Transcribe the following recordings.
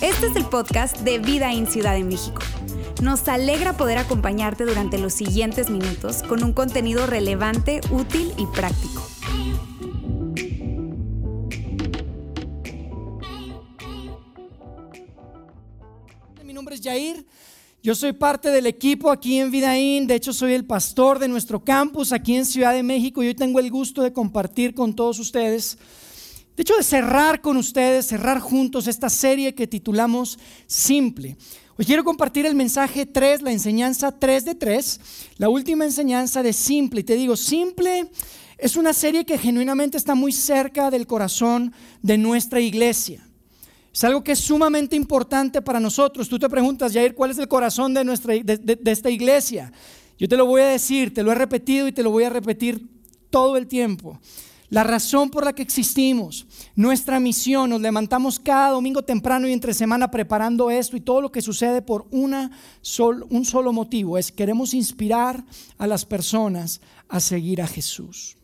Este es el podcast de Vida en Ciudad de México. Nos alegra poder acompañarte durante los siguientes minutos con un contenido relevante, útil y práctico. Mi nombre es Jair. Yo soy parte del equipo aquí en Vidaín. De hecho, soy el pastor de nuestro campus aquí en Ciudad de México y hoy tengo el gusto de compartir con todos ustedes. De hecho, de cerrar con ustedes, cerrar juntos esta serie que titulamos Simple. Hoy quiero compartir el mensaje 3, la enseñanza 3 de 3, la última enseñanza de Simple. Y te digo, Simple es una serie que genuinamente está muy cerca del corazón de nuestra iglesia. Es algo que es sumamente importante para nosotros. Tú te preguntas, Jair, ¿cuál es el corazón de, nuestra, de, esta iglesia? Yo te lo voy a decir, te lo he repetido y te lo voy a repetir todo el tiempo la razón por la que existimos, nuestra misión, nos levantamos cada domingo temprano y entre semana preparando esto y todo lo que sucede por una un solo motivo, es queremos inspirar a las personas a seguir a Jesús.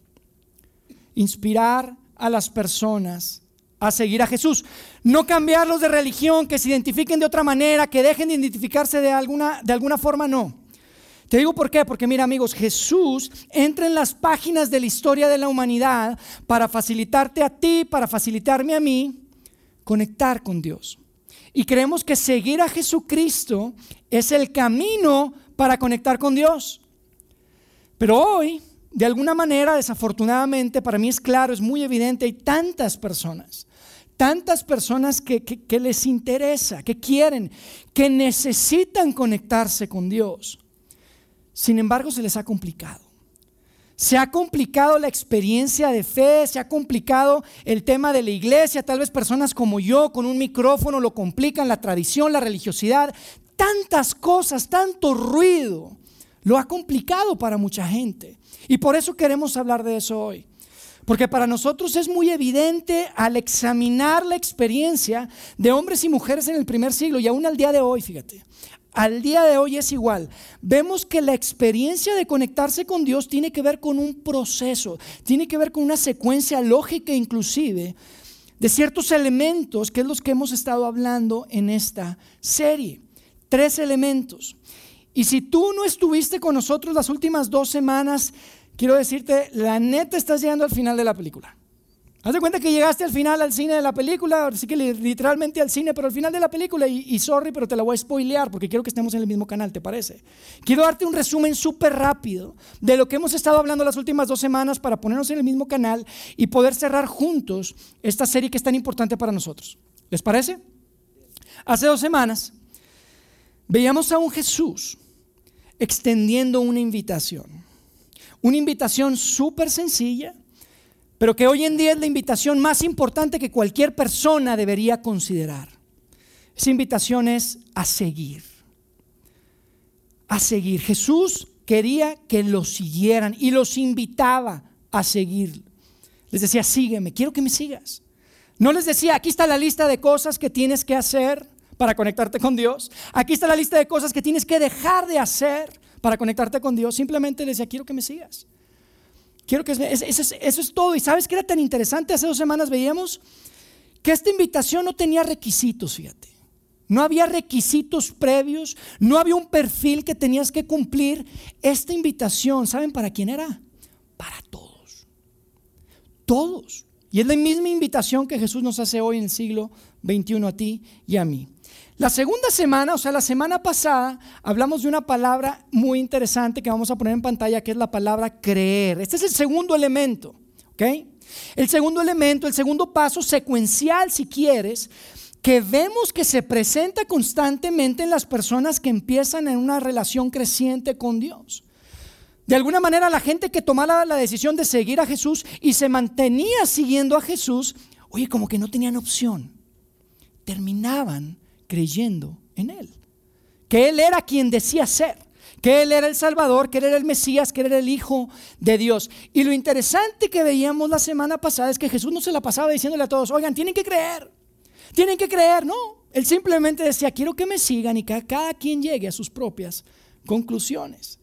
Inspirar a las personas a seguir a Jesús. No cambiarlos de religión, que se identifiquen de otra manera, que dejen de identificarse de alguna, de alguna forma, no. Te digo por qué, porque mira amigos, Jesús entra en las páginas de la historia de la humanidad para facilitarte a ti, para facilitarme a mí, conectar con Dios. Y creemos que seguir a Jesucristo es el camino para conectar con Dios. Pero hoy, de alguna manera, desafortunadamente, para mí es claro, es muy evidente, hay tantas personas tantas personas que, les interesa, que quieren, que necesitan conectarse con Dios. Sin embargo, se les ha complicado. Se ha complicado la experiencia de fe, se ha complicado el tema de la iglesia, tal vez personas como yo con un micrófono lo complican, la tradición, la religiosidad, tantas cosas, tanto ruido, lo ha complicado para mucha gente. Y por eso queremos hablar de eso hoy. Porque para nosotros es muy evidente al examinar la experiencia de hombres y mujeres en el primer siglo y aún al día de hoy, fíjate, al día de hoy es igual. Vemos que la experiencia de conectarse con Dios tiene que ver con un proceso, tiene que ver con una secuencia lógica inclusive de ciertos elementos, que es los que hemos estado hablando en esta serie. Tres elementos. Y si tú no estuviste con nosotros las últimas dos semanas, quiero decirte, la neta estás llegando al final de la película. Haz de cuenta que llegaste al final al cine de la película, sí que literalmente al cine, pero al final de la película, y, sorry, pero te la voy a spoilear porque quiero que estemos en el mismo canal, ¿te parece? Quiero darte un resumen súper rápido de lo que hemos estado hablando las últimas dos semanas para ponernos en el mismo canal y poder cerrar juntos esta serie que es tan importante para nosotros. ¿Les parece? Hace dos semanas veíamos a un Jesús extendiendo una invitación. Una invitación súper sencilla pero que hoy en día es la invitación más importante que cualquier persona debería considerar. Esa invitación es a seguir. A seguir. Jesús quería que lo siguieran y los invitaba a seguir. Les decía, sígueme, quiero que me sigas. No les decía, aquí está la lista de cosas que tienes que hacer para conectarte con Dios. Aquí está la lista de cosas que tienes que dejar de hacer para conectarte con Dios. Simplemente decía, quiero que me sigas. Quiero que eso es, todo. ¿Y sabes qué era tan interesante? Hace dos semanas veíamos que esta invitación no tenía requisitos, fíjate. No había requisitos previos, no había un perfil que tenías que cumplir. Esta invitación, ¿saben para quién era? Para todos. Todos. Y es la misma invitación que Jesús nos hace hoy en el siglo XXI a ti y a mí. La segunda semana, o sea, la semana pasada, hablamos de una palabra muy interesante que vamos a poner en pantalla, que es la palabra creer. Este es el segundo elemento, ¿ok? El segundo elemento, el segundo paso secuencial, si quieres, que vemos que se presenta constantemente en las personas que empiezan en una relación creciente con Dios. De alguna manera la gente que tomaba la decisión de seguir a Jesús y se mantenía siguiendo a Jesús, oye, como que no tenían opción. Terminaban creyendo en Él. Que Él era quien decía ser, que Él era el Salvador, que Él era el Mesías, que Él era el Hijo de Dios. Y lo interesante que veíamos la semana pasada es que Jesús no se la pasaba diciéndole a todos, oigan, tienen que creer, tienen que creer, no. Él simplemente decía, quiero que me sigan y que cada quien llegue a sus propias conclusiones.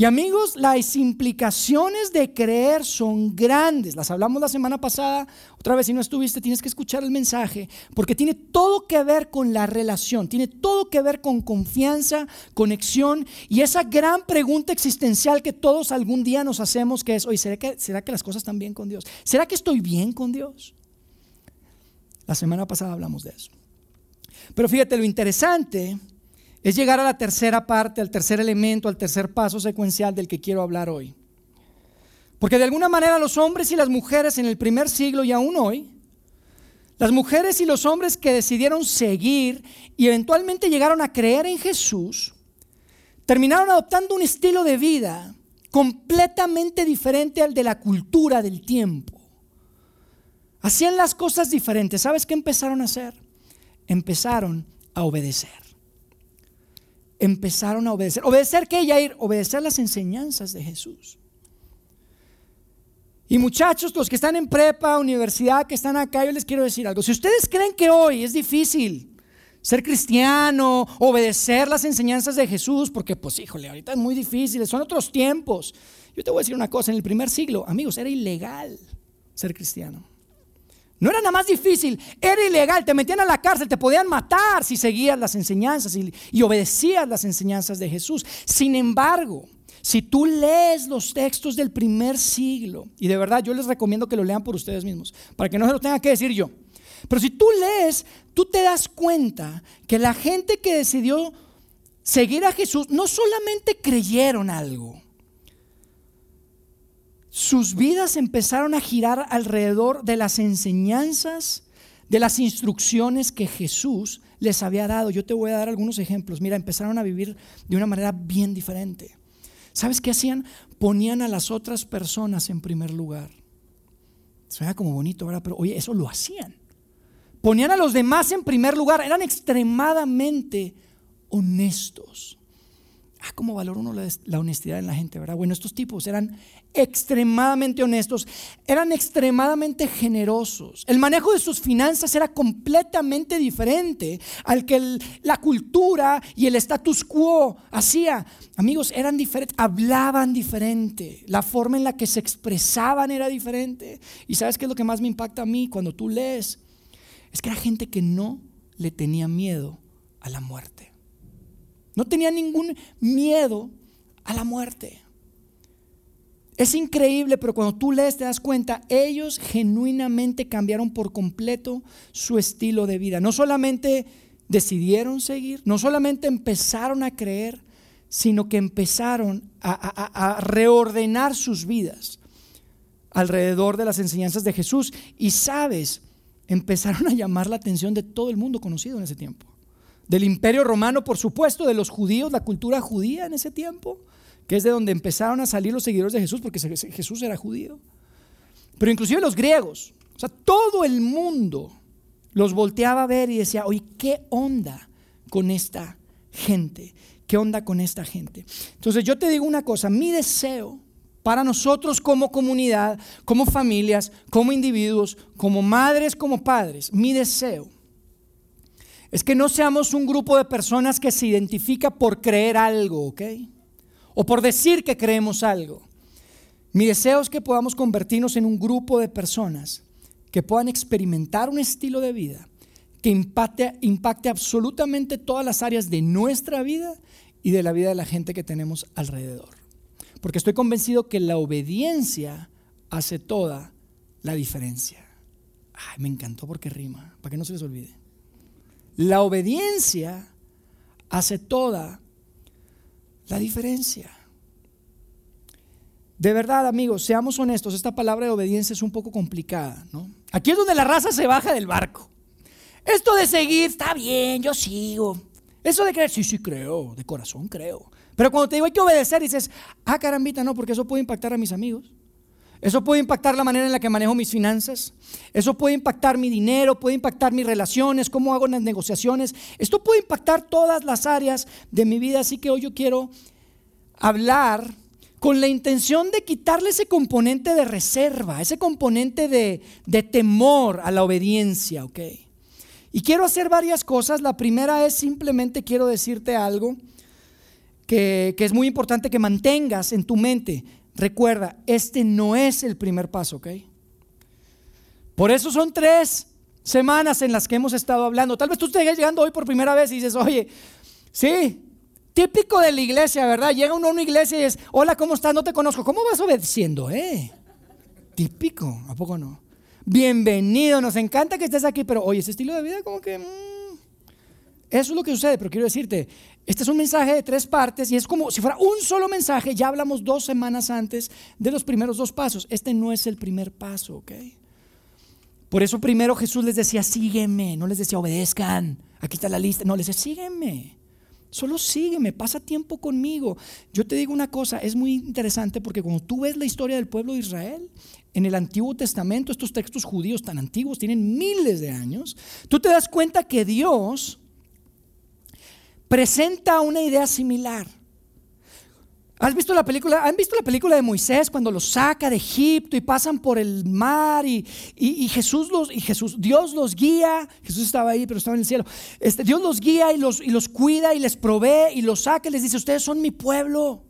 Y amigos, las implicaciones de creer son grandes. Las hablamos la semana pasada. Otra vez, si no estuviste, tienes que escuchar el mensaje, porque tiene todo que ver con la relación, tiene todo que ver con confianza, conexión y esa gran pregunta existencial que todos algún día nos hacemos, que es, oye, ¿será que, ¿será que las cosas están bien con Dios? ¿Será que estoy bien con Dios? La semana pasada hablamos de eso. Pero fíjate, lo interesante es llegar a la tercera parte, al tercer elemento, al tercer paso secuencial del que quiero hablar hoy. Porque de alguna manera los hombres y las mujeres en el primer siglo y aún hoy, las mujeres y los hombres que decidieron seguir y eventualmente llegaron a creer en Jesús, terminaron adoptando un estilo de vida completamente diferente al de la cultura del tiempo. Hacían las cosas diferentes. ¿Sabes qué empezaron a hacer? Empezaron a obedecer empezaron a obedecer. ¿Obedecer qué, ir Obedecer las enseñanzas de Jesús. Y muchachos, los que están en prepa, universidad, que están acá, yo les quiero decir algo. Si ustedes creen que hoy es difícil ser cristiano, obedecer las enseñanzas de Jesús, porque pues híjole, ahorita es muy difícil, son otros tiempos. Yo te voy a decir una cosa, en el primer siglo, amigos, era ilegal ser cristiano. No era nada más difícil, era ilegal, te metían a la cárcel, te podían matar si seguías las enseñanzas y, obedecías las enseñanzas de Jesús. Sin embargo, si tú lees los textos del primer siglo, y de verdad yo les recomiendo que lo lean por ustedes mismos, para que no se lo tenga que decir yo, pero si tú lees, tú te das cuenta que la gente que decidió seguir a Jesús no solamente creyeron algo, sus vidas empezaron a girar alrededor de las enseñanzas, de las instrucciones que Jesús les había dado. Yo te voy a dar algunos ejemplos. Mira, empezaron a vivir de una manera bien diferente. ¿Sabes qué hacían? Ponían a las otras personas en primer lugar. Suena como bonito, ¿verdad? Pero oye, eso lo hacían. Ponían a los demás en primer lugar. Eran extremadamente honestos. Ah, cómo valora uno la, honestidad en la gente, ¿verdad? Bueno, estos tipos eran extremadamente honestos, eran extremadamente generosos. El manejo de sus finanzas era completamente diferente al que la cultura y el status quo hacía. Amigos, eran diferentes, hablaban diferente, la forma en la que se expresaban era diferente. Y sabes qué es lo que más me impacta a mí cuando tú lees? Es que era gente que no le tenía miedo a la muerte. No tenía ningún miedo a la muerte. Es increíble, pero cuando tú lees te das cuenta, ellos genuinamente cambiaron por completo su estilo de vida. No solamente decidieron seguir, no solamente empezaron a creer, sino que empezaron a, a reordenar sus vidas alrededor de las enseñanzas de Jesús. Y sabes, empezaron a llamar la atención de todo el mundo conocido en ese tiempo del imperio romano, por supuesto, de los judíos, la cultura judía en ese tiempo, que es de donde empezaron a salir los seguidores de Jesús, porque Jesús era judío. Pero inclusive los griegos, o sea, todo el mundo los volteaba a ver y decía, oye, ¿qué onda con esta gente? ¿Qué onda con esta gente? Entonces yo te digo una cosa, mi deseo para nosotros como comunidad, como familias, como individuos, como madres, como padres, mi deseo es que no seamos un grupo de personas que se identifica por creer algo, ¿ok? O por decir que creemos algo. Mi deseo es que podamos convertirnos en un grupo de personas que puedan experimentar un estilo de vida que impacte, absolutamente todas las áreas de nuestra vida y de la vida de la gente que tenemos alrededor. Porque estoy convencido que la obediencia hace toda la diferencia. Ay, me encantó porque rima, para que no se les olvide. La obediencia hace toda la diferencia. De verdad, amigos, seamos honestos, esta palabra de obediencia es un poco complicada, ¿no? Aquí es donde la raza se baja del barco. Esto de seguir, está bien, yo sigo. Eso de creer, sí, sí creo, de corazón creo. Pero cuando te digo hay que obedecer, dices, ah, carambita, no, porque eso puede impactar a mis amigos. Eso puede impactar la manera en la que manejo mis finanzas. Eso puede impactar mi dinero, puede impactar mis relaciones, cómo hago las negociaciones. Esto puede impactar todas las áreas de mi vida. Así que hoy yo quiero hablar con la intención de quitarle ese componente de reserva, ese componente de, de temor a la obediencia, ¿ok? Y quiero hacer varias cosas. La primera es simplemente quiero decirte algo que, que es muy importante que mantengas en tu mente. Recuerda, este no es el primer paso, ¿ok? Por eso son tres semanas en las que hemos estado hablando. Tal vez tú estés llegando hoy por primera vez y dices, oye, sí, típico de la iglesia, ¿verdad? Llega uno a una iglesia y es, hola, ¿cómo estás? No te conozco. ¿Cómo vas obedeciendo, eh? Típico, ¿a poco no? Bienvenido, nos encanta que estés aquí, pero oye, ese estilo de vida como que... Mm, eso es lo que sucede, pero quiero decirte, este es un mensaje de tres partes y es como si fuera un solo mensaje. Ya hablamos dos semanas antes de los primeros dos pasos. Este no es el primer paso, ¿ok? Por eso primero Jesús les decía, sígueme, no les decía, obedezcan, aquí está la lista, no, les decía, sígueme. Solo sígueme, pasa tiempo conmigo. Yo te digo una cosa, es muy interesante porque cuando tú ves la historia del pueblo de Israel, en el Antiguo Testamento, estos textos judíos tan antiguos, tienen miles de años, tú te das cuenta que Dios presenta una idea similar. ¿Has visto la película? ¿Han visto la película de Moisés cuando los saca de Egipto y pasan por el mar y, Jesús los y Jesús Dios los guía? Jesús estaba ahí, pero estaba en el cielo. Este, Dios los guía y los, y los cuida y les provee y los saca y les dice, "Ustedes son mi pueblo.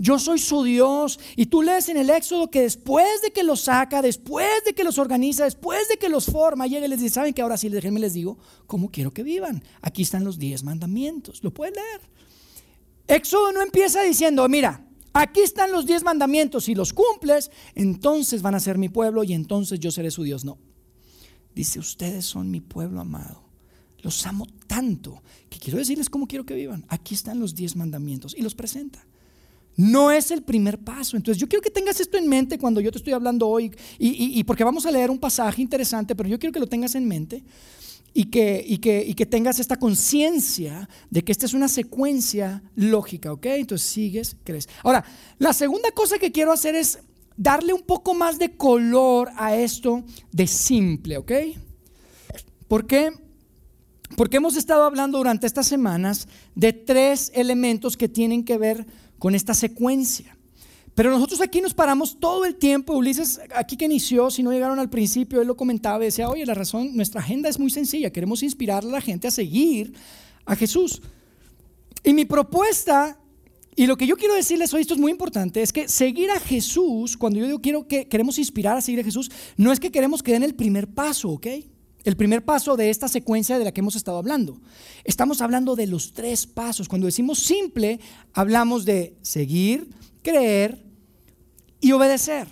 Yo soy su Dios." Y tú lees en el Éxodo que después de que los saca, después de que los organiza, después de que los forma, llega y les dice, "¿Saben que ahora sí, déjenme les digo cómo quiero que vivan? Aquí están los diez mandamientos." Lo pueden leer. Éxodo no empieza diciendo, mira, aquí están los diez mandamientos, si los cumples, entonces van a ser mi pueblo y entonces yo seré su Dios. No. Dice, ustedes son mi pueblo amado. Los amo tanto que quiero decirles cómo quiero que vivan. Aquí están los diez mandamientos y los presenta. No es el primer paso. Entonces yo quiero que tengas esto en mente cuando yo te estoy hablando hoy y, y porque vamos a leer un pasaje interesante, pero yo quiero que lo tengas en mente y que, y que, que tengas esta conciencia de que esta es una secuencia lógica, ¿ok? Entonces sigues, crees. Ahora, la segunda cosa que quiero hacer es darle un poco más de color a esto de simple, ¿ok? ¿Por qué? Porque hemos estado hablando durante estas semanas de tres elementos que tienen que ver con esta secuencia. Pero nosotros aquí nos paramos todo el tiempo. Ulises, aquí que inició, si no llegaron al principio, él lo comentaba decía, oye, la razón, nuestra agenda es muy sencilla. Queremos inspirar a la gente a seguir a Jesús. Y mi propuesta, y lo que yo quiero decirles hoy, esto es muy importante, es que seguir a Jesús, cuando yo digo quiero que queremos inspirar a seguir a Jesús, no es que queremos que den el primer paso, ¿ok? El primer paso de esta secuencia de la que hemos estado hablando. Estamos hablando de los tres pasos. Cuando decimos simple, hablamos de seguir, creer y obedecer.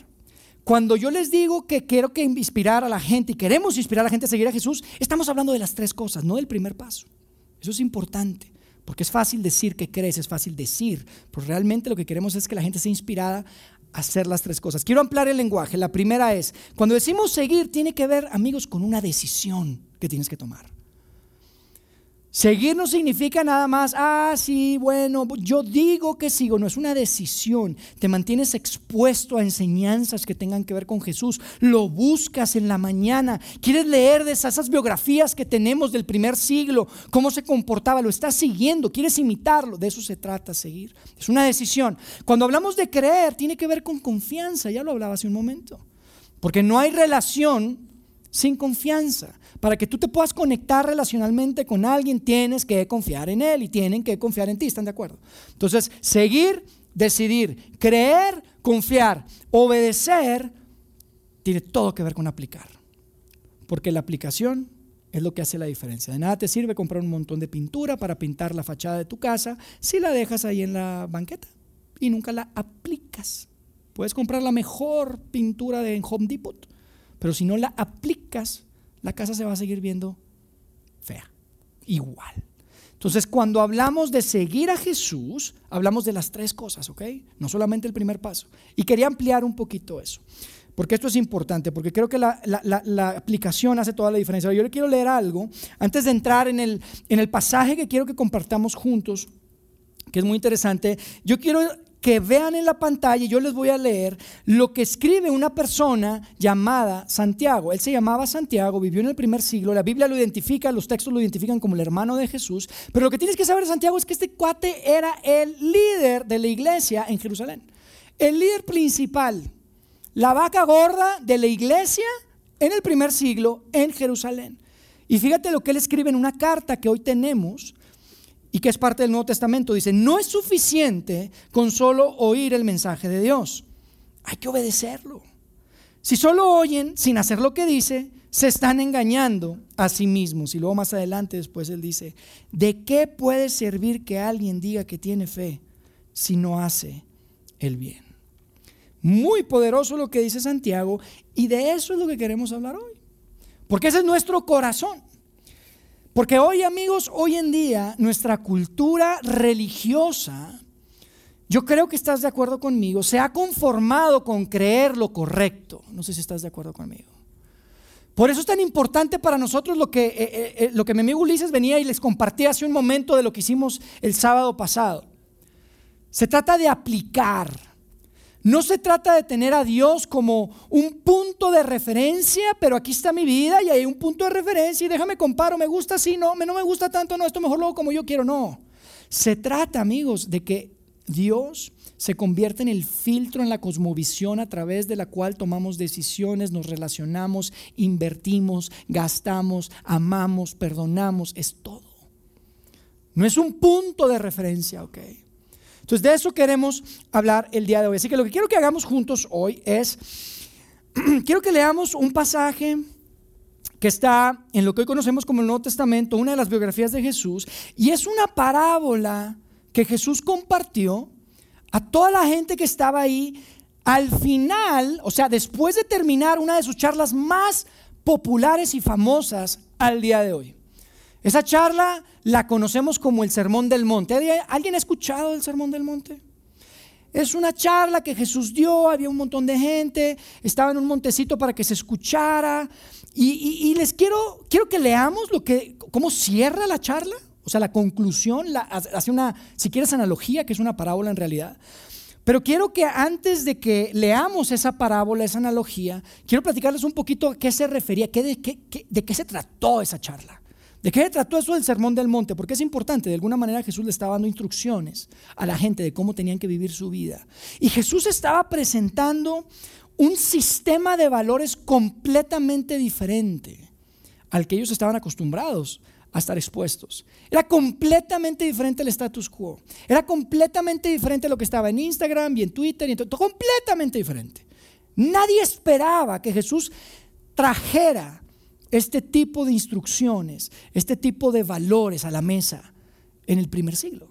Cuando yo les digo que quiero que inspirar a la gente y queremos inspirar a la gente a seguir a Jesús, estamos hablando de las tres cosas, no del primer paso. Eso es importante, porque es fácil decir que crees, es fácil decir, pero realmente lo que queremos es que la gente sea inspirada hacer las tres cosas. Quiero ampliar el lenguaje. La primera es, cuando decimos seguir, tiene que ver, amigos, con una decisión que tienes que tomar. Seguir no significa nada más, ah, sí, bueno, yo digo que sigo, no es una decisión. Te mantienes expuesto a enseñanzas que tengan que ver con Jesús. Lo buscas en la mañana. Quieres leer de esas, biografías que tenemos del primer siglo, cómo se comportaba, lo estás siguiendo, quieres imitarlo. De eso se trata, seguir. Es una decisión. Cuando hablamos de creer, tiene que ver con confianza, ya lo hablaba hace un momento. Porque no hay relación sin confianza. Para que tú te puedas conectar relacionalmente con alguien, tienes que confiar en él y tienen que confiar en ti, ¿están de acuerdo? Entonces, seguir, decidir, creer, confiar, obedecer, tiene todo que ver con aplicar. Porque la aplicación es lo que hace la diferencia. De nada te sirve comprar un montón de pintura para pintar la fachada de tu casa si la dejas ahí en la banqueta y nunca la aplicas. Puedes comprar la mejor pintura de Home Depot, pero si no la aplicas, la casa se va a seguir viendo fea, igual. Entonces, cuando hablamos de seguir a Jesús, hablamos de las tres cosas, ¿ok? No solamente el primer paso. Y quería ampliar un poquito eso, porque esto es importante, porque creo que la, aplicación hace toda la diferencia. Yo le quiero leer algo antes de entrar en el, en el pasaje que quiero que compartamos juntos, que es muy interesante. Yo quiero que vean en la pantalla, yo les voy a leer lo que escribe una persona llamada Santiago. Él se llamaba Santiago, vivió en el primer siglo, la Biblia lo identifica, los textos lo identifican como el hermano de Jesús, pero lo que tienes que saber de Santiago es que este cuate era el líder de la iglesia en Jerusalén, el líder principal, la vaca gorda de la iglesia en el primer siglo en Jerusalén. Y fíjate lo que él escribe en una carta que hoy tenemos y que es parte del Nuevo Testamento. Dice, no es suficiente con solo oír el mensaje de Dios. Hay que obedecerlo. Si solo oyen sin hacer lo que dice, se están engañando a sí mismos. Y luego más adelante después él dice, ¿de qué puede servir que alguien diga que tiene fe si no hace el bien? Muy poderoso lo que dice Santiago y de eso es lo que queremos hablar hoy. Porque ese es nuestro corazón. Porque hoy amigos, hoy en día nuestra cultura religiosa, yo creo que estás de acuerdo conmigo, se ha conformado con creer lo correcto. No sé si estás de acuerdo conmigo. Por eso es tan importante para nosotros lo que, eh, eh, eh, lo que mi amigo Ulises venía y les compartía hace un momento de lo que hicimos el sábado pasado. Se trata de aplicar. No se trata de tener a Dios como un punto de referencia, pero aquí está mi vida y hay un punto de referencia y déjame comparo, me gusta así, no, no me gusta tanto, no, esto mejor luego como yo quiero, no. Se trata, amigos, de que Dios se convierte en el filtro en la cosmovisión a través de la cual tomamos decisiones, nos relacionamos, invertimos, gastamos, amamos, perdonamos, es todo. No es un punto de referencia, ¿ok? Entonces de eso queremos hablar el día de hoy. Así que lo que quiero que hagamos juntos hoy es, quiero que leamos un pasaje que está en lo que hoy conocemos como el Nuevo Testamento, una de las biografías de Jesús, y es una parábola que Jesús compartió a toda la gente que estaba ahí, al final, o sea, después de terminar una de sus charlas más populares y famosas al día de hoy. Esa charla la conocemos como el Sermón del Monte. ¿Alguien ha escuchado el Sermón del Monte? Es una charla que Jesús dio, había un montón de gente, estaba en un montecito para que se escuchara. Y, les quiero, quiero que leamos lo que, cómo cierra la charla. O sea, la conclusión hace una, si quieres, analogía, que es una parábola en realidad. Pero quiero que antes de que leamos esa parábola, esa analogía, quiero platicarles un poquito a qué se refería, qué, de qué se trató esa charla. ¿De qué se trató eso del Sermón del Monte? Porque es importante, de alguna manera Jesús le estaba dando instrucciones a la gente de cómo tenían que vivir su vida. Y Jesús estaba presentando un sistema de valores completamente diferente al que ellos estaban acostumbrados a estar expuestos. Era completamente diferente el status quo. Era completamente diferente lo que estaba en Instagram y en Twitter y en todo, completamente diferente. Nadie esperaba que Jesús trajera este tipo de instrucciones, este tipo de valores a la mesa en el primer siglo.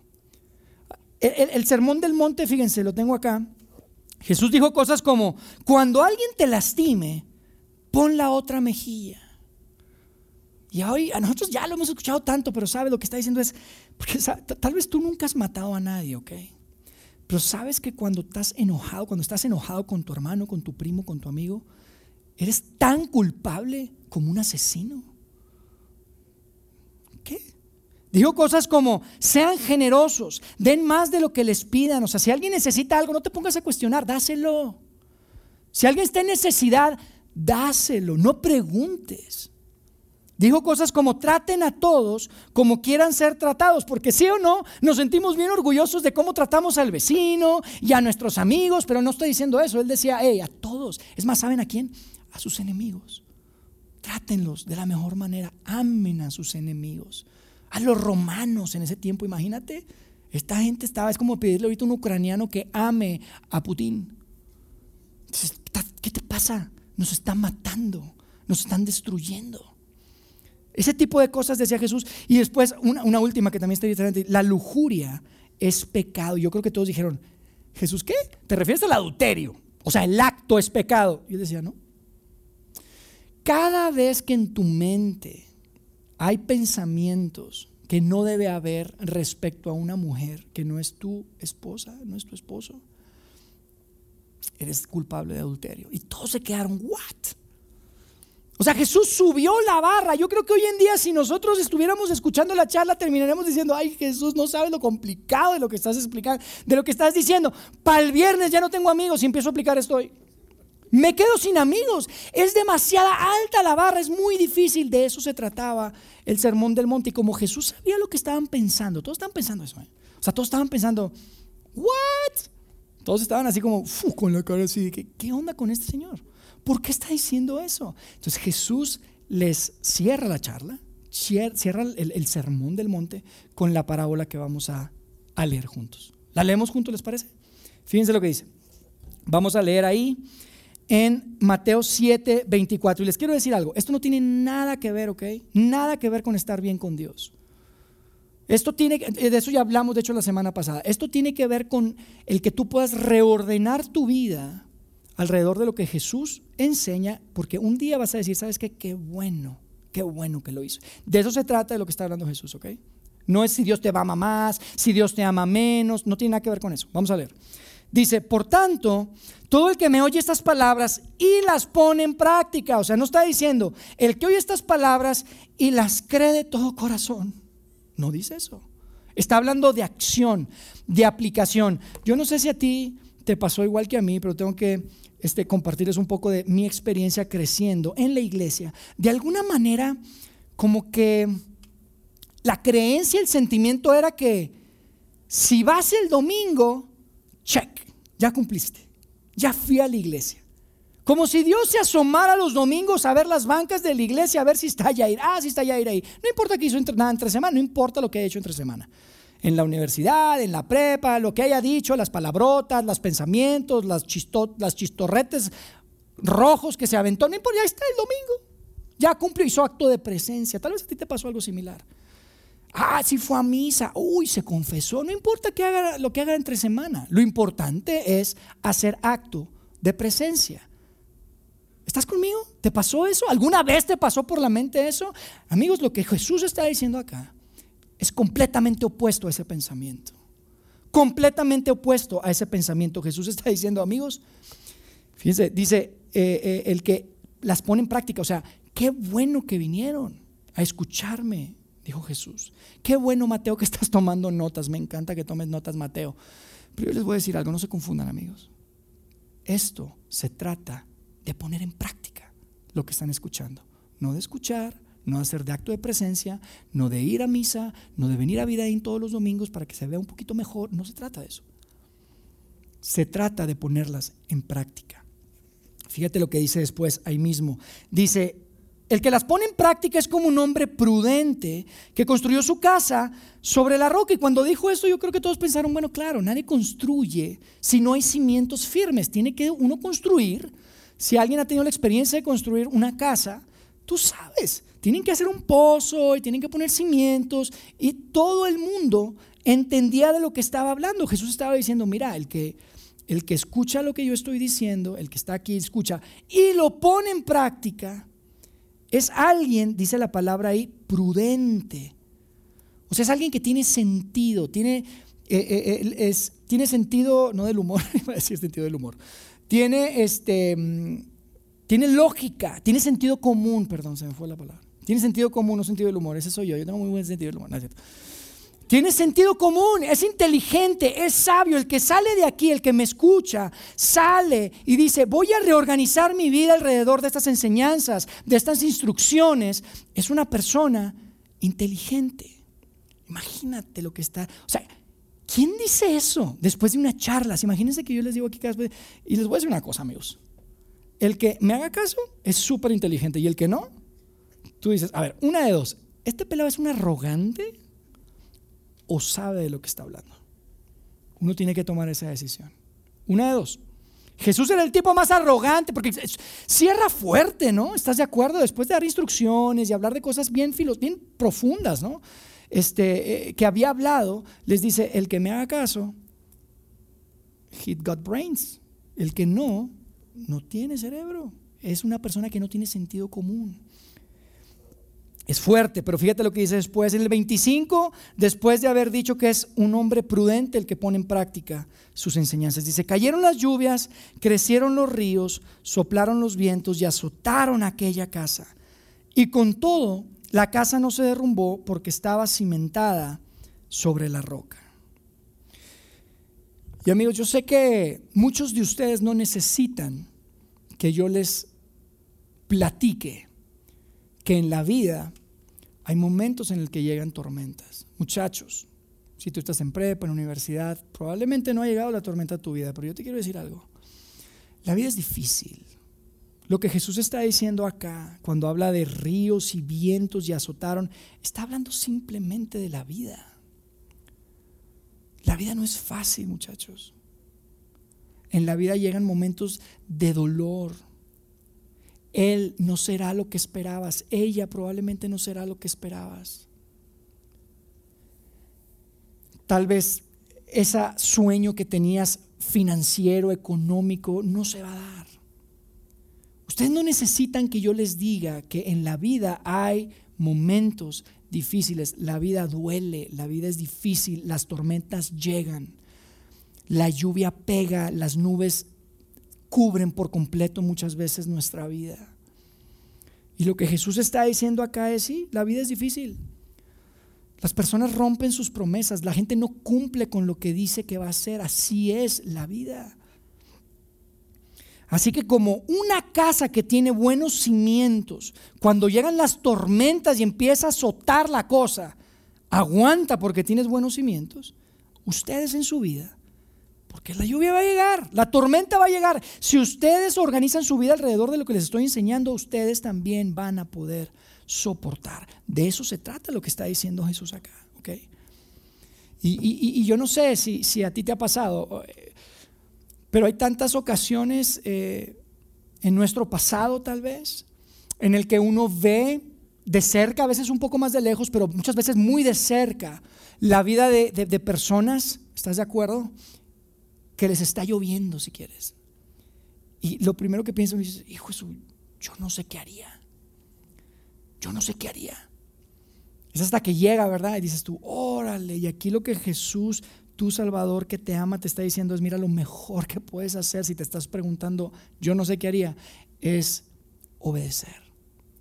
El, sermón del monte, fíjense, lo tengo acá. Jesús dijo cosas como, cuando alguien te lastime, pon la otra mejilla. Y hoy a nosotros ya lo hemos escuchado tanto, pero sabe lo que está diciendo es, porque tal vez tú nunca has matado a nadie, ¿ok? Pero sabes que cuando estás enojado, cuando estás enojado con tu hermano, con tu primo, con tu amigo, eres tan culpable como un asesino. ¿Qué? Dijo cosas como, sean generosos, den más de lo que les pidan. O sea, si alguien necesita algo, no te pongas a cuestionar, dáselo. Si alguien está en necesidad, dáselo, no preguntes. Dijo cosas como traten a todos como quieran ser tratados, porque sí o no, nos sentimos bien orgullosos de cómo tratamos al vecino y a nuestros amigos, pero no estoy diciendo eso. Él decía, hey, a todos. Es más, ¿saben a quién? A sus enemigos. Trátenlos de la mejor manera, amen a sus enemigos. A los romanos en ese tiempo, imagínate, esta gente estaba, es como pedirle ahorita a un ucraniano que ame a Putin. ¿Qué te pasa? Nos están matando, nos están destruyendo. Ese tipo de cosas decía Jesús. Y después, una, última que también está diferente. La lujuria es pecado. Yo creo que todos dijeron, Jesús, ¿qué? ¿Te refieres al adulterio? O sea, el acto es pecado. Y yo decía, no. Cada vez que en tu mente hay pensamientos que no debe haber respecto a una mujer que no es tu esposa, no es tu esposo, eres culpable de adulterio. Y todos se quedaron, ¿what? O sea, Jesús subió la barra. Yo creo que hoy en día si nosotros estuviéramos escuchando la charla terminaremos diciendo, ay Jesús, no sabes lo complicado de lo que estás explicando, de lo que estás diciendo. Para el viernes ya no tengo amigos y empiezo a aplicar esto hoy. Me quedo sin amigos. Es demasiada alta la barra, es muy difícil. De eso se trataba el sermón del monte. Y como Jesús sabía lo que estaban pensando, todos estaban pensando eso. ¿eh? O sea, todos estaban pensando, ¿what? Todos estaban así como, con la cara así, ¿qué, ¿qué onda con este señor? ¿Por qué está diciendo eso? Entonces Jesús les cierra la charla, cierra el, sermón del monte con la parábola que vamos a, a leer juntos. ¿La leemos juntos, les parece? Fíjense lo que dice. Vamos a leer ahí en Mateo 7, 24. Y les quiero decir algo, esto no tiene nada que ver, ¿ok? Nada que ver con estar bien con Dios. Esto tiene, de eso ya hablamos, de hecho, la semana pasada. Esto tiene que ver con el que tú puedas reordenar tu vida alrededor de lo que Jesús enseña, porque un día vas a decir, ¿sabes qué? Qué bueno, qué bueno que lo hizo. De eso se trata de lo que está hablando Jesús, ¿ok? No es si Dios te ama más, si Dios te ama menos, no tiene nada que ver con eso. Vamos a leer. Dice, por tanto, todo el que me oye estas palabras y las pone en práctica, o sea, no está diciendo, el que oye estas palabras y las cree de todo corazón, no dice eso. Está hablando de acción, de aplicación. Yo no sé si a ti te pasó igual que a mí, pero tengo que este, compartirles un poco de mi experiencia creciendo en la iglesia. De alguna manera, como que la creencia, el sentimiento era que si vas el domingo, check, ya cumpliste, ya fui a la iglesia. Como si Dios se asomara los domingos a ver las bancas de la iglesia, a ver si está Yair. Ah, si está Yair ahí. No importa que hizo nada entre semana, no importa lo que haya hecho entre semana. En la universidad, en la prepa, lo que haya dicho, las palabrotas, los pensamientos, las, las chistorretes rojos que se aventó. No importa, ya está el domingo. Ya cumplió, hizo acto de presencia. Tal vez a ti te pasó algo similar. Ah, sí fue a misa. Uy, se confesó. No importa que haga, lo que haga entre semana. Lo importante es hacer acto de presencia. ¿Estás conmigo? ¿Te pasó eso? ¿Alguna vez te pasó por la mente eso? Amigos, lo que Jesús está diciendo acá es completamente opuesto a ese pensamiento. Completamente opuesto a ese pensamiento. Jesús está diciendo, amigos, fíjense, dice eh, eh, el que las pone en práctica. O sea, qué bueno que vinieron a escucharme, dijo Jesús. Qué bueno, Mateo, que estás tomando notas. Me encanta que tomes notas, Mateo. Pero yo les voy a decir algo, no se confundan, amigos. Esto se trata de poner en práctica lo que están escuchando. No de escuchar, no de hacer de acto de presencia, no de ir a misa, no de venir a Vidaín todos los domingos para que se vea un poquito mejor. No se trata de eso. Se trata de ponerlas en práctica. Fíjate lo que dice después ahí mismo. Dice, el que las pone en práctica es como un hombre prudente que construyó su casa sobre la roca. Y cuando dijo esto, yo creo que todos pensaron, bueno, claro, nadie construye si no hay cimientos firmes. Tiene que uno construir. Si alguien ha tenido la experiencia de construir una casa, tú sabes, tienen que hacer un pozo y tienen que poner cimientos. Y todo el mundo entendía de lo que estaba hablando. Jesús estaba diciendo, mira, el que, el que escucha lo que yo estoy diciendo, el que está aquí escucha y lo pone en práctica es alguien, dice la palabra ahí, prudente. O sea, es alguien que tiene sentido, tiene, eh, eh, es, tiene sentido, no del humor, iba a decir sentido del humor, tiene, este, mm, tiene lógica, tiene sentido común, perdón, se me fue la palabra. Tiene sentido común, no sentido del humor, ese soy yo, yo tengo muy buen sentido del humor, no es cierto. Tiene sentido común, es inteligente, es sabio. El que sale de aquí, el que me escucha, sale y dice, voy a reorganizar mi vida alrededor de estas enseñanzas, de estas instrucciones. Es una persona inteligente. Imagínate lo que está... O sea, ¿quién dice eso después de una charla? Imagínense que yo les digo aquí cada vez... Y les voy a decir una cosa, amigos. El que me haga caso es súper inteligente y el que no, tú dices, a ver, una de dos. ¿Este pelado es un arrogante? O sabe de lo que está hablando. Uno tiene que tomar esa decisión. Una de dos. Jesús era el tipo más arrogante porque cierra fuerte, ¿no? ¿Estás de acuerdo? Después de dar instrucciones y hablar de cosas bien filos, bien profundas, ¿no? Este, eh, que había hablado, les dice, el que me haga caso, he got brains. El que no, no tiene cerebro. Es una persona que no tiene sentido común. Es fuerte, pero fíjate lo que dice después. En el 25, después de haber dicho que es un hombre prudente el que pone en práctica sus enseñanzas, dice, cayeron las lluvias, crecieron los ríos, soplaron los vientos y azotaron aquella casa. Y con todo, la casa no se derrumbó porque estaba cimentada sobre la roca. Y amigos, yo sé que muchos de ustedes no necesitan que yo les platique que en la vida hay momentos en el que llegan tormentas. Muchachos, si tú estás en prepa, en universidad, probablemente no ha llegado la tormenta a tu vida, pero yo te quiero decir algo. La vida es difícil. Lo que Jesús está diciendo acá, cuando habla de ríos y vientos y azotaron, está hablando simplemente de la vida. La vida no es fácil, muchachos. En la vida llegan momentos de dolor. Él no será lo que esperabas. Ella probablemente no será lo que esperabas. Tal vez ese sueño que tenías financiero, económico, no se va a dar. Ustedes no necesitan que yo les diga que en la vida hay momentos difíciles. La vida duele, la vida es difícil, las tormentas llegan, la lluvia pega, las nubes cubren por completo muchas veces nuestra vida. Y lo que Jesús está diciendo acá es, sí, la vida es difícil. Las personas rompen sus promesas, la gente no cumple con lo que dice que va a hacer, así es la vida. Así que como una casa que tiene buenos cimientos, cuando llegan las tormentas y empieza a azotar la cosa, aguanta porque tienes buenos cimientos, ustedes en su vida, porque la lluvia va a llegar, la tormenta va a llegar. Si ustedes organizan su vida alrededor de lo que les estoy enseñando, ustedes también van a poder soportar. De eso se trata lo que está diciendo Jesús acá. Y, yo no sé si, a ti te ha pasado. Pero hay tantas ocasiones eh, en nuestro pasado tal vez, en el que uno ve de cerca, a veces un poco más de lejos, pero muchas veces muy de cerca, la vida de, personas, ¿estás de acuerdo? Que les está lloviendo, si quieres. Y lo primero que pienso es, hijo, yo no sé qué haría. Yo no sé qué haría. Es hasta que llega, ¿verdad? Y dices tú, órale, y aquí lo que Jesús tu Salvador que te ama te está diciendo es, mira, lo mejor que puedes hacer si te estás preguntando, yo no sé qué haría, es obedecer.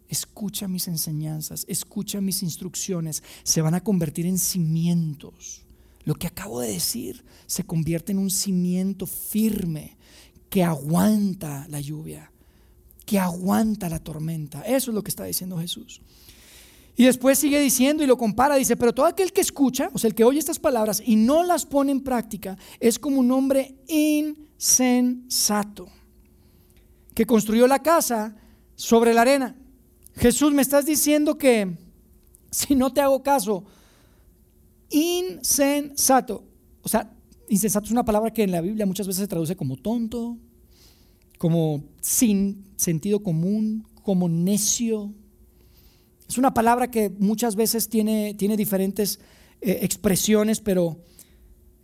Escucha mis enseñanzas, escucha mis instrucciones, se van a convertir en cimientos. Lo que acabo de decir se convierte en un cimiento firme que aguanta la lluvia, que aguanta la tormenta. Eso es lo que está diciendo Jesús. Y después sigue diciendo y lo compara, dice, pero todo aquel que escucha, o sea, el que oye estas palabras y no las pone en práctica, es como un hombre insensato, que construyó la casa sobre la arena. Jesús, me estás diciendo que si no te hago caso, insensato, o sea, insensato es una palabra que en la Biblia muchas veces se traduce como tonto, como sin sentido común, como necio, es una palabra que muchas veces tiene, tiene diferentes eh, expresiones, pero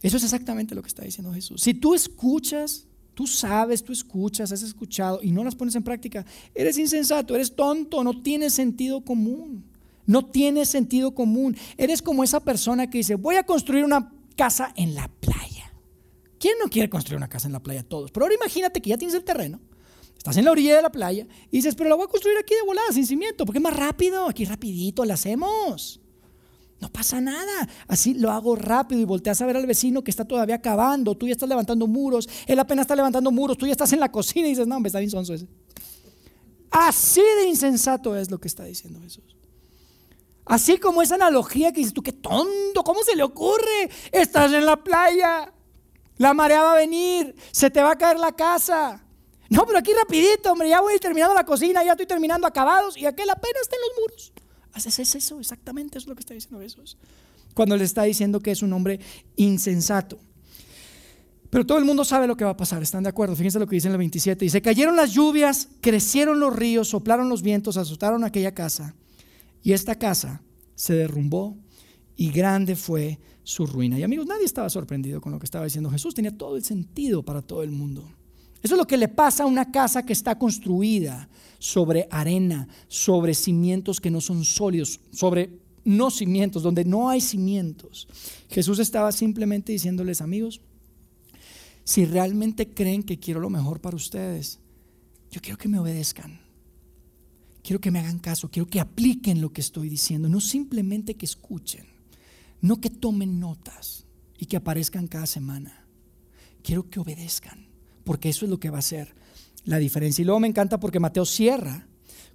eso es exactamente lo que está diciendo Jesús. Si tú escuchas, tú sabes, tú escuchas, has escuchado y no las pones en práctica, eres insensato, eres tonto, no tienes sentido común. No tienes sentido común. Eres como esa persona que dice, voy a construir una casa en la playa. ¿Quién no quiere construir una casa en la playa? Todos. Pero ahora imagínate que ya tienes el terreno Estás en la orilla de la playa y dices, pero la voy a construir aquí de volada, sin cimiento, porque es más rápido, aquí rapidito la hacemos. No pasa nada. Así lo hago rápido y volteas a ver al vecino que está todavía acabando. Tú ya estás levantando muros. Él apenas está levantando muros. Tú ya estás en la cocina y dices, no, me está bien sonso ese. Así de insensato es lo que está diciendo Jesús. Así como esa analogía que dices tú, qué tonto, ¿cómo se le ocurre? Estás en la playa. La marea va a venir. Se te va a caer la casa. No, pero aquí rapidito, hombre, ya voy terminando la cocina, ya estoy terminando acabados y aquel apenas está en los muros. Haces eso, exactamente es lo que está diciendo Jesús. Cuando le está diciendo que es un hombre insensato. Pero todo el mundo sabe lo que va a pasar, ¿están de acuerdo? Fíjense lo que dice en el 27. Dice, cayeron las lluvias, crecieron los ríos, soplaron los vientos, azotaron aquella casa. Y esta casa se derrumbó y grande fue su ruina. Y amigos, nadie estaba sorprendido con lo que estaba diciendo Jesús. Tenía todo el sentido para todo el mundo. Eso es lo que le pasa a una casa que está construida sobre arena, sobre cimientos que no son sólidos, sobre no cimientos, donde no hay cimientos. Jesús estaba simplemente diciéndoles, amigos, si realmente creen que quiero lo mejor para ustedes, yo quiero que me obedezcan. Quiero que me hagan caso, quiero que apliquen lo que estoy diciendo, no simplemente que escuchen, no que tomen notas y que aparezcan cada semana. Quiero que obedezcan porque eso es lo que va a ser la diferencia. Y luego me encanta porque Mateo cierra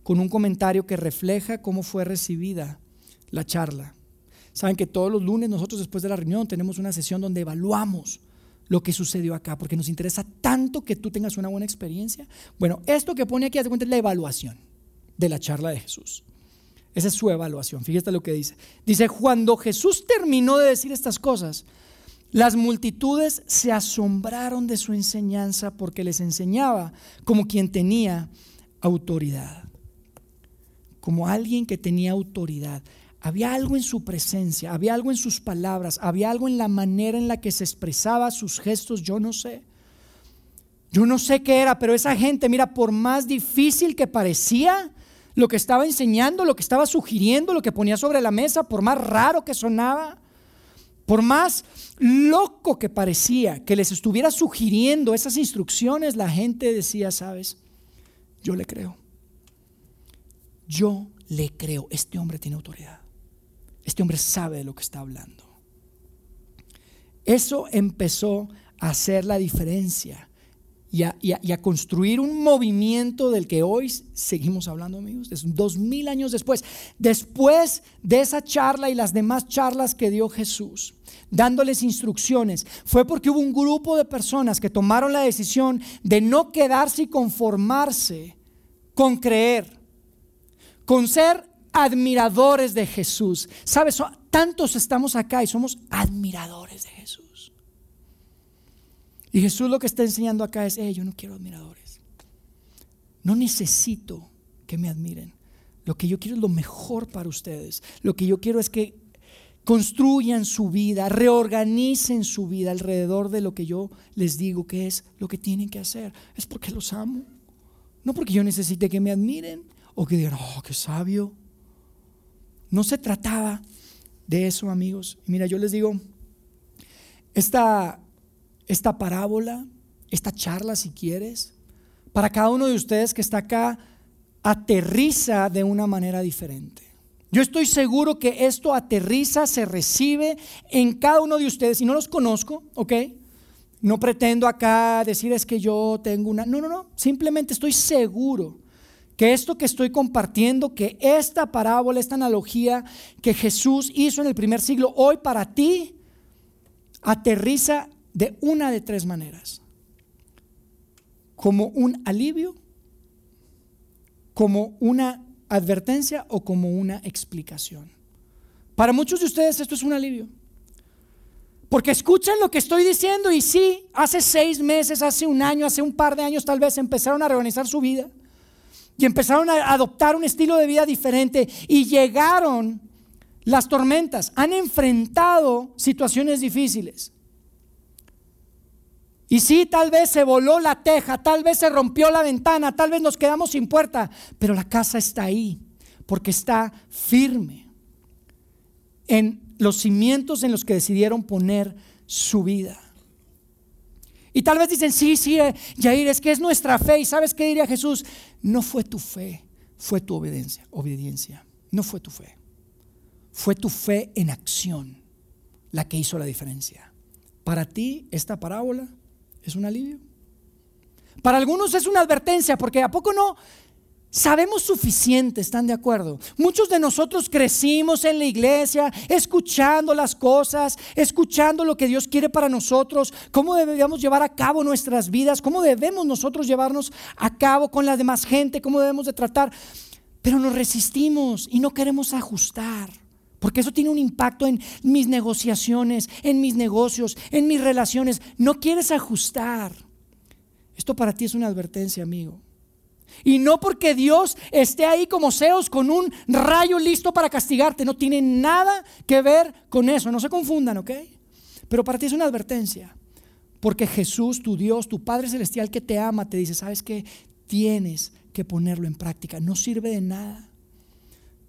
con un comentario que refleja cómo fue recibida la charla. Saben que todos los lunes nosotros después de la reunión tenemos una sesión donde evaluamos lo que sucedió acá, porque nos interesa tanto que tú tengas una buena experiencia. Bueno, esto que pone aquí, hace cuenta, es la evaluación de la charla de Jesús. Esa es su evaluación. Fíjate lo que dice. Dice, cuando Jesús terminó de decir estas cosas, las multitudes se asombraron de su enseñanza porque les enseñaba como quien tenía autoridad. Como alguien que tenía autoridad. Había algo en su presencia, había algo en sus palabras, había algo en la manera en la que se expresaba sus gestos, yo no sé. Yo no sé qué era, pero esa gente, mira, por más difícil que parecía lo que estaba enseñando, lo que estaba sugiriendo, lo que ponía sobre la mesa, por más raro que sonaba, por más loco que parecía que les estuviera sugiriendo esas instrucciones, la gente decía, sabes, yo le creo. Yo le creo. Este hombre tiene autoridad. Este hombre sabe de lo que está hablando. Eso empezó a hacer la diferencia y a, construir un movimiento del que hoy seguimos hablando, amigos. Dos mil años después. Después de esa charla y las demás charlas que dio Jesús, dándoles instrucciones, fue porque hubo un grupo de personas que tomaron la decisión de no quedarse y conformarse con creer, con ser admiradores de Jesús. ¿Sabes? Tantos estamos acá y somos admiradores de Jesús. Y Jesús lo que está enseñando acá es, yo no quiero admiradores. No necesito que me admiren. Lo que yo quiero es lo mejor para ustedes. Lo que yo quiero es que construyan su vida, reorganicen su vida alrededor de lo que yo les digo que es lo que tienen que hacer. Es porque los amo. No porque yo necesite que me admiren o que digan, oh, qué sabio. No se trataba de eso, amigos. mira, yo les digo, esta, esta parábola, esta charla, si quieres, para cada uno de ustedes que está acá, aterriza de una manera diferente. Yo estoy seguro que esto aterriza, se recibe en cada uno de ustedes. Y no los conozco, ¿ok? No pretendo acá decir es que yo tengo una... No, no, no. Simplemente estoy seguro que esto que estoy compartiendo, que esta parábola, esta analogía que Jesús hizo en el primer siglo, hoy para ti, aterriza de una de tres maneras. Como un alivio, como una advertencia o como una explicación. Para muchos de ustedes esto es un alivio. Porque escuchan lo que estoy diciendo y sí, hace seis meses, hace un año, hace un par de años tal vez empezaron a reorganizar su vida y empezaron a adoptar un estilo de vida diferente y llegaron las tormentas, han enfrentado situaciones difíciles. Y sí, tal vez se voló la teja, tal vez se rompió la ventana, tal vez nos quedamos sin puerta, pero la casa está ahí porque está firme en los cimientos en los que decidieron poner su vida. Y tal vez dicen, sí, sí, eh, Jair, es que es nuestra fe. ¿Y sabes qué diría Jesús? No fue tu fe, fue tu obediencia. Obediencia. No fue tu fe. Fue tu fe en acción la que hizo la diferencia. Para ti, esta parábola es un alivio. Para algunos es una advertencia, porque ¿a poco no Sabemos suficiente, ¿están de acuerdo? Muchos de nosotros crecimos en la iglesia escuchando las cosas, escuchando lo que Dios quiere para nosotros, cómo debemos llevar a cabo nuestras vidas, cómo debemos nosotros llevarnos a cabo con la demás gente, cómo debemos de tratar. Pero nos resistimos y no queremos ajustar, porque eso tiene un impacto en mis negociaciones, en mis negocios, en mis relaciones. No quieres ajustar. Esto para ti es una advertencia, amigo. Y no porque Dios esté ahí como Zeus con un rayo listo para castigarte. No tiene nada que ver con eso. No se confundan, ¿ok? Pero para ti es una advertencia. Porque Jesús, tu Dios, tu Padre Celestial que te ama, te dice, ¿sabes qué? Tienes que ponerlo en práctica. No sirve de nada.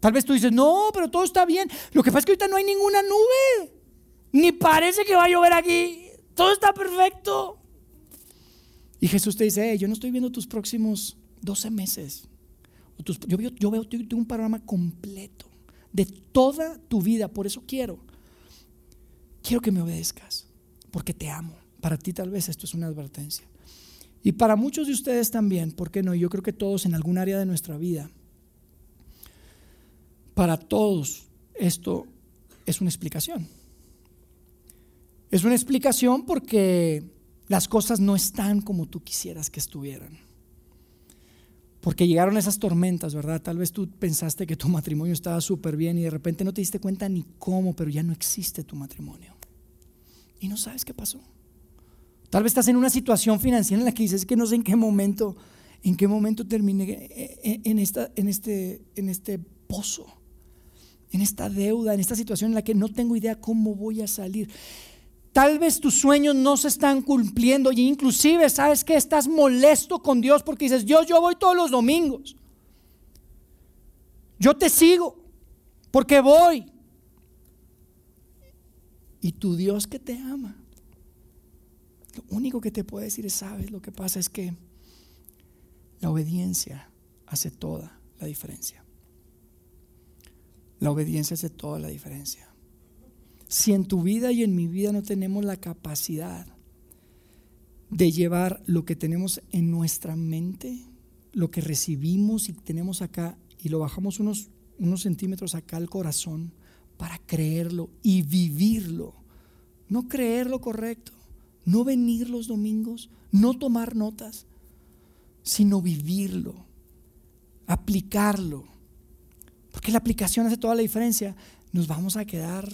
Tal vez tú dices, no, pero todo está bien. Lo que pasa es que ahorita no hay ninguna nube. Ni parece que va a llover aquí. Todo está perfecto. Y Jesús te dice, yo no estoy viendo tus próximos 12 meses. Yo veo, yo veo un panorama completo de toda tu vida. Por eso quiero, quiero que me obedezcas, porque te amo. Para ti tal vez esto es una advertencia. Y para muchos de ustedes también, ¿por qué no? Yo creo que todos en algún área de nuestra vida, para todos esto es una explicación. Es una explicación porque las cosas no están como tú quisieras que estuvieran. Porque llegaron esas tormentas, ¿verdad? Tal vez tú pensaste que tu matrimonio estaba súper bien y de repente no te diste cuenta ni cómo, pero ya no existe tu matrimonio. Y no sabes qué pasó. Tal vez estás en una situación financiera en la que dices que no sé en qué momento, en qué momento terminé eh, eh, en, esta, en, este, en este pozo, en esta deuda, en esta situación en la que no tengo idea cómo voy a salir. Tal vez tus sueños no se están cumpliendo y inclusive sabes que estás molesto con Dios porque dices, Dios, yo voy todos los domingos. Yo te sigo porque voy. Y tu Dios que te ama. Lo único que te puede decir es, sabes, lo que pasa es que la obediencia hace toda la diferencia. La obediencia hace toda la diferencia si en tu vida y en mi vida no tenemos la capacidad de llevar lo que tenemos en nuestra mente, lo que recibimos y tenemos acá, y lo bajamos unos, unos centímetros acá al corazón para creerlo y vivirlo. No creer lo correcto, no venir los domingos, no tomar notas, sino vivirlo, aplicarlo. Porque la aplicación hace toda la diferencia. Nos vamos a quedar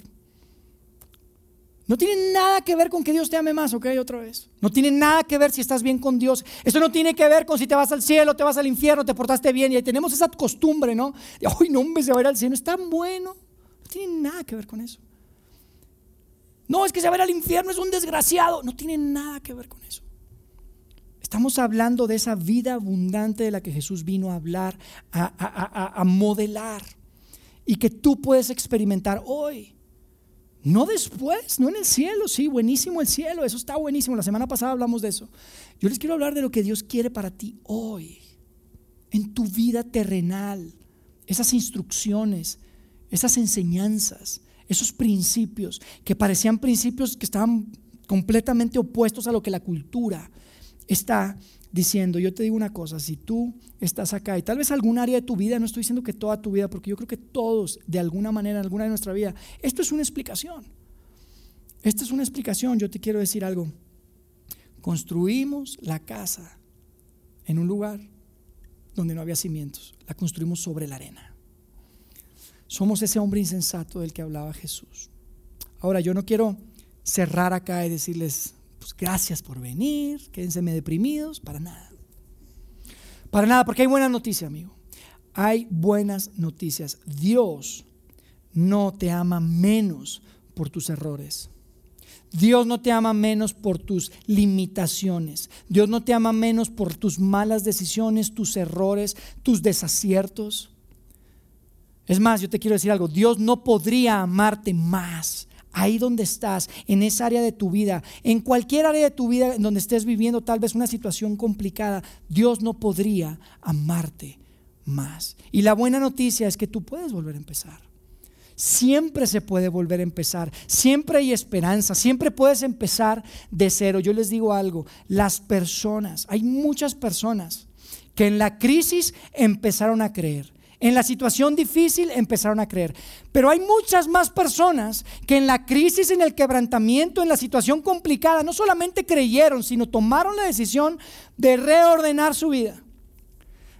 no tiene nada que ver con que Dios te ame más, ok, otra vez. No tiene nada que ver si estás bien con Dios. Esto no tiene que ver con si te vas al cielo, te vas al infierno, te portaste bien. Y ahí tenemos esa costumbre, ¿no? De, ay, no, hombre, se va a ir al cielo. Es tan bueno. No tiene nada que ver con eso. No, es que se va a ir al infierno, es un desgraciado. No tiene nada que ver con eso. Estamos hablando de esa vida abundante de la que Jesús vino a hablar, a modelar. Y que tú puedes experimentar hoy. No después, no en el cielo, sí, buenísimo el cielo, eso está buenísimo. La semana pasada hablamos de eso. Yo les quiero hablar de lo que Dios quiere para ti hoy, en tu vida terrenal, esas instrucciones, esas enseñanzas, esos principios que parecían principios que estaban completamente opuestos a lo que la cultura está diciendo, yo te digo una cosa, si tú estás acá y tal vez algún área de tu vida, no estoy diciendo que toda tu vida, porque yo creo que todos, de alguna manera, en alguna de nuestra vida, esto es una explicación. Esta es una explicación, yo te quiero decir algo. Construimos la casa en un lugar donde no había cimientos, la construimos sobre la arena. Somos ese hombre insensato del que hablaba Jesús. Ahora, yo no quiero cerrar acá y decirles, pues, gracias por venir, quédense deprimidos, para nada. Para nada, porque hay buena noticia, amigo. Hay buenas noticias. Dios no te ama menos por tus errores. Dios no te ama menos por tus limitaciones. Dios no te ama menos por tus malas decisiones, tus errores, tus desaciertos. Es más, yo te quiero decir algo. Dios no podría amarte más ahí donde estás, en esa área de tu vida, en cualquier área de tu vida en donde estés viviendo tal vez una situación complicada, Dios no podría amarte más. Y la buena noticia es que tú puedes volver a empezar. Siempre se puede volver a empezar, siempre hay esperanza, siempre puedes empezar de cero. Yo les digo algo, las personas, hay muchas personas que en la crisis empezaron a creer en la situación difícil empezaron a creer. Pero hay muchas más personas que en la crisis, en el quebrantamiento, en la situación complicada, no solamente creyeron, sino tomaron la decisión de reordenar su vida,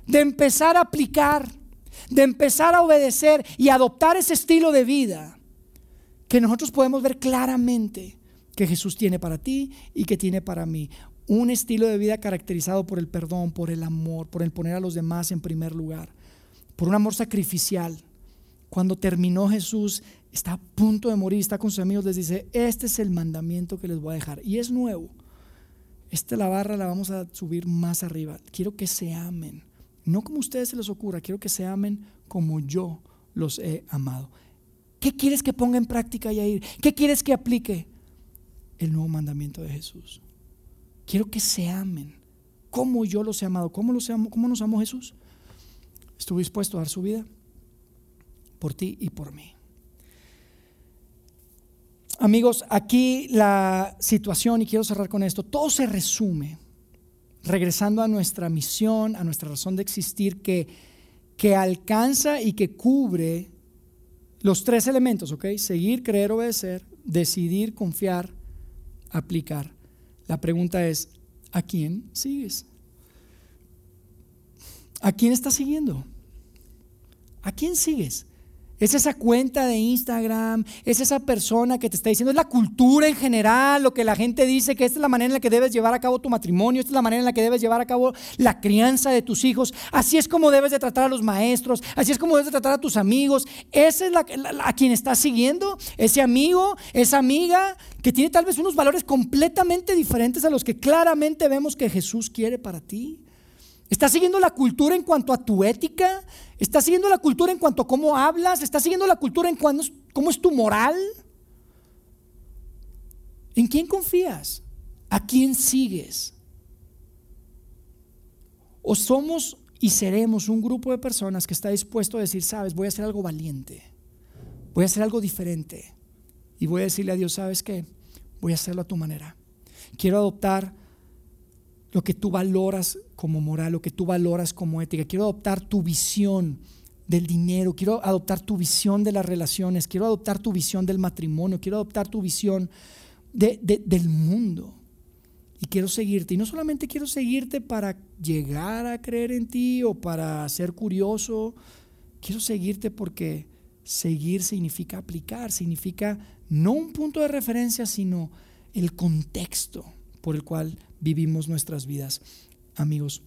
de empezar a aplicar, de empezar a obedecer y adoptar ese estilo de vida que nosotros podemos ver claramente que Jesús tiene para ti y que tiene para mí. Un estilo de vida caracterizado por el perdón, por el amor, por el poner a los demás en primer lugar por un amor sacrificial. Cuando terminó Jesús, está a punto de morir, está con sus amigos, les dice, este es el mandamiento que les voy a dejar. Y es nuevo. Esta la barra la vamos a subir más arriba. Quiero que se amen. No como a ustedes se les ocurra, quiero que se amen como yo los he amado. ¿Qué quieres que ponga en práctica, Yair? ¿Qué quieres que aplique? El nuevo mandamiento de Jesús. Quiero que se amen como yo los he amado. ¿Cómo, los? ¿Cómo nos amó Jesús? Estuvo dispuesto a dar su vida por ti y por mí. Amigos, aquí la situación, y quiero cerrar con esto, todo se resume, regresando a nuestra misión, a nuestra razón de existir, que, que alcanza y que cubre los tres elementos, ¿ok? Seguir, creer, obedecer, decidir, confiar, aplicar. La pregunta es, ¿a quién sigues? ¿A quién estás siguiendo? ¿A quién sigues? Es esa cuenta de Instagram, es esa persona que te está diciendo, es la cultura en general, lo que la gente dice, que esta es la manera en la que debes llevar a cabo tu matrimonio, esta es la manera en la que debes llevar a cabo la crianza de tus hijos, así es como debes de tratar a los maestros, así es como debes de tratar a tus amigos. Esa es la, a quien estás siguiendo, ese amigo, esa amiga que tiene tal vez unos valores completamente diferentes a los que claramente vemos que Jesús quiere para ti. ¿Estás siguiendo la cultura en cuanto a tu ética? ¿Estás siguiendo la cultura en cuanto a cómo hablas? ¿Estás siguiendo la cultura en cuanto cómo es tu moral? ¿En quién confías? ¿A quién sigues? ¿O somos y seremos un grupo de personas que está dispuesto a decir, sabes, voy a hacer algo valiente, voy a hacer algo diferente y voy a decirle a Dios, sabes qué, voy a hacerlo a tu manera. Quiero adoptar lo que tú valoras como moral, lo que tú valoras como ética. Quiero adoptar tu visión del dinero, quiero adoptar tu visión de las relaciones, quiero adoptar tu visión del matrimonio, quiero adoptar tu visión del mundo. Y quiero seguirte. Y no solamente quiero seguirte para llegar a creer en ti o para ser curioso, quiero seguirte porque seguir significa aplicar, significa no un punto de referencia, sino el contexto por el cual vivimos nuestras vidas. Amigos,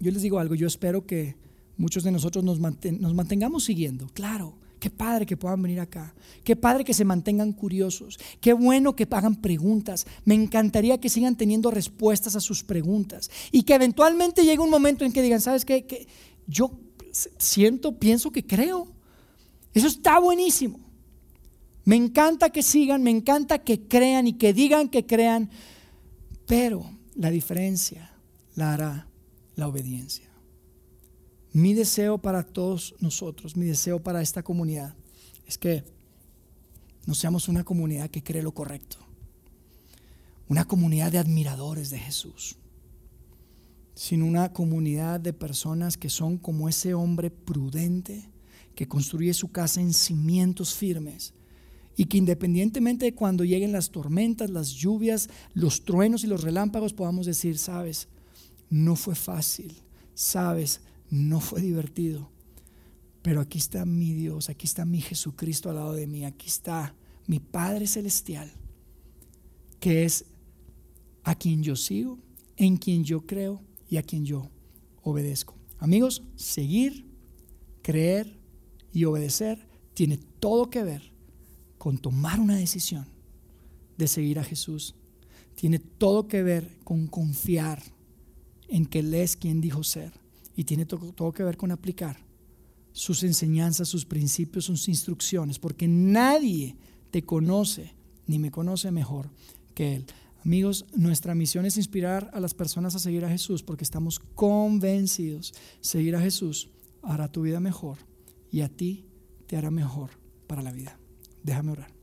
yo les digo algo, yo espero que muchos de nosotros nos, mantengamos siguiendo, claro. Qué padre que puedan venir acá. Qué padre que se mantengan curiosos. Qué bueno que hagan preguntas. Me encantaría que sigan teniendo respuestas a sus preguntas. Y que eventualmente llegue un momento en que digan, ¿sabes qué? Que yo siento, pienso que creo. Eso está buenísimo. Me encanta que sigan, me encanta que crean y que digan que crean. Pero la diferencia la hará la obediencia. Mi deseo para todos nosotros, mi deseo para esta comunidad, es que no seamos una comunidad que cree lo correcto, una comunidad de admiradores de Jesús, sino una comunidad de personas que son como ese hombre prudente que construye su casa en cimientos firmes y que independientemente de cuando lleguen las tormentas, las lluvias, los truenos y los relámpagos, podamos decir, sabes, no fue fácil, sabes, no fue divertido, pero aquí está mi Dios, aquí está mi Jesucristo al lado de mí, aquí está mi Padre Celestial, que es a quien yo sigo, en quien yo creo y a quien yo obedezco. Amigos, seguir, creer y obedecer tiene todo que ver con tomar una decisión de seguir a Jesús. Tiene todo que ver con confiar en que Él es quien dijo ser. Y tiene todo, que ver con aplicar sus enseñanzas, sus principios, sus instrucciones, porque nadie te conoce ni me conoce mejor que Él. Amigos, nuestra misión es inspirar a las personas a seguir a Jesús porque estamos convencidos. Seguir a Jesús hará tu vida mejor y a ti te hará mejor para la vida. Déjame orar.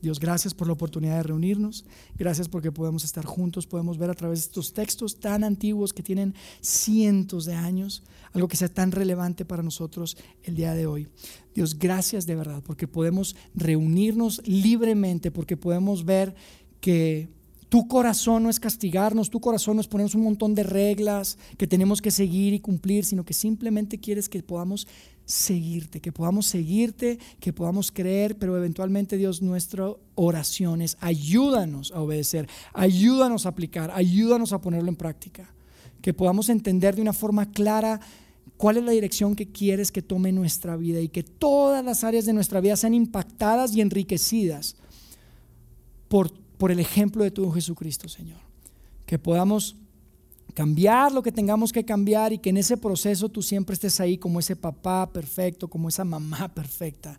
Dios, gracias por la oportunidad de reunirnos. Gracias porque podemos estar juntos, podemos ver a través de estos textos tan antiguos que tienen cientos de años, algo que sea tan relevante para nosotros el día de hoy. Dios, gracias de verdad porque podemos reunirnos libremente, porque podemos ver que tu corazón no es castigarnos, tu corazón no es ponernos un montón de reglas que tenemos que seguir y cumplir, sino que simplemente quieres que podamos seguirte, que podamos seguirte, que podamos creer, pero eventualmente Dios, nuestras oraciones, ayúdanos a obedecer, ayúdanos a aplicar, ayúdanos a ponerlo en práctica, que podamos entender de una forma clara cuál es la dirección que quieres que tome nuestra vida y que todas las áreas de nuestra vida sean impactadas y enriquecidas por, por el ejemplo de tu Jesucristo, Señor. Que podamos cambiar lo que tengamos que cambiar y que en ese proceso tú siempre estés ahí como ese papá perfecto, como esa mamá perfecta.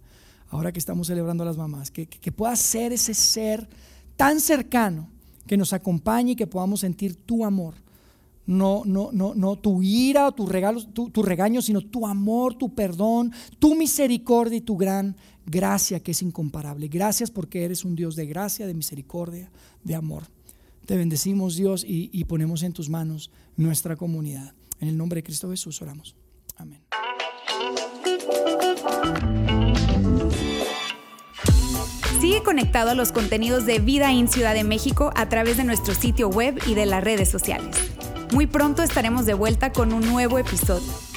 Ahora que estamos celebrando a las mamás, que, que, pueda ser ese ser tan cercano que nos acompañe y que podamos sentir tu amor. No, no, no, no tu ira o tu, regalos, tu, tu regaño, sino tu amor, tu perdón, tu misericordia y tu gran gracia que es incomparable. Gracias porque eres un Dios de gracia, de misericordia, de amor. Te bendecimos Dios y, ponemos en tus manos nuestra comunidad. En el nombre de Cristo Jesús oramos. Amén. Sigue conectado a los contenidos de Vida en Ciudad de México a través de nuestro sitio web y de las redes sociales. Muy pronto estaremos de vuelta con un nuevo episodio.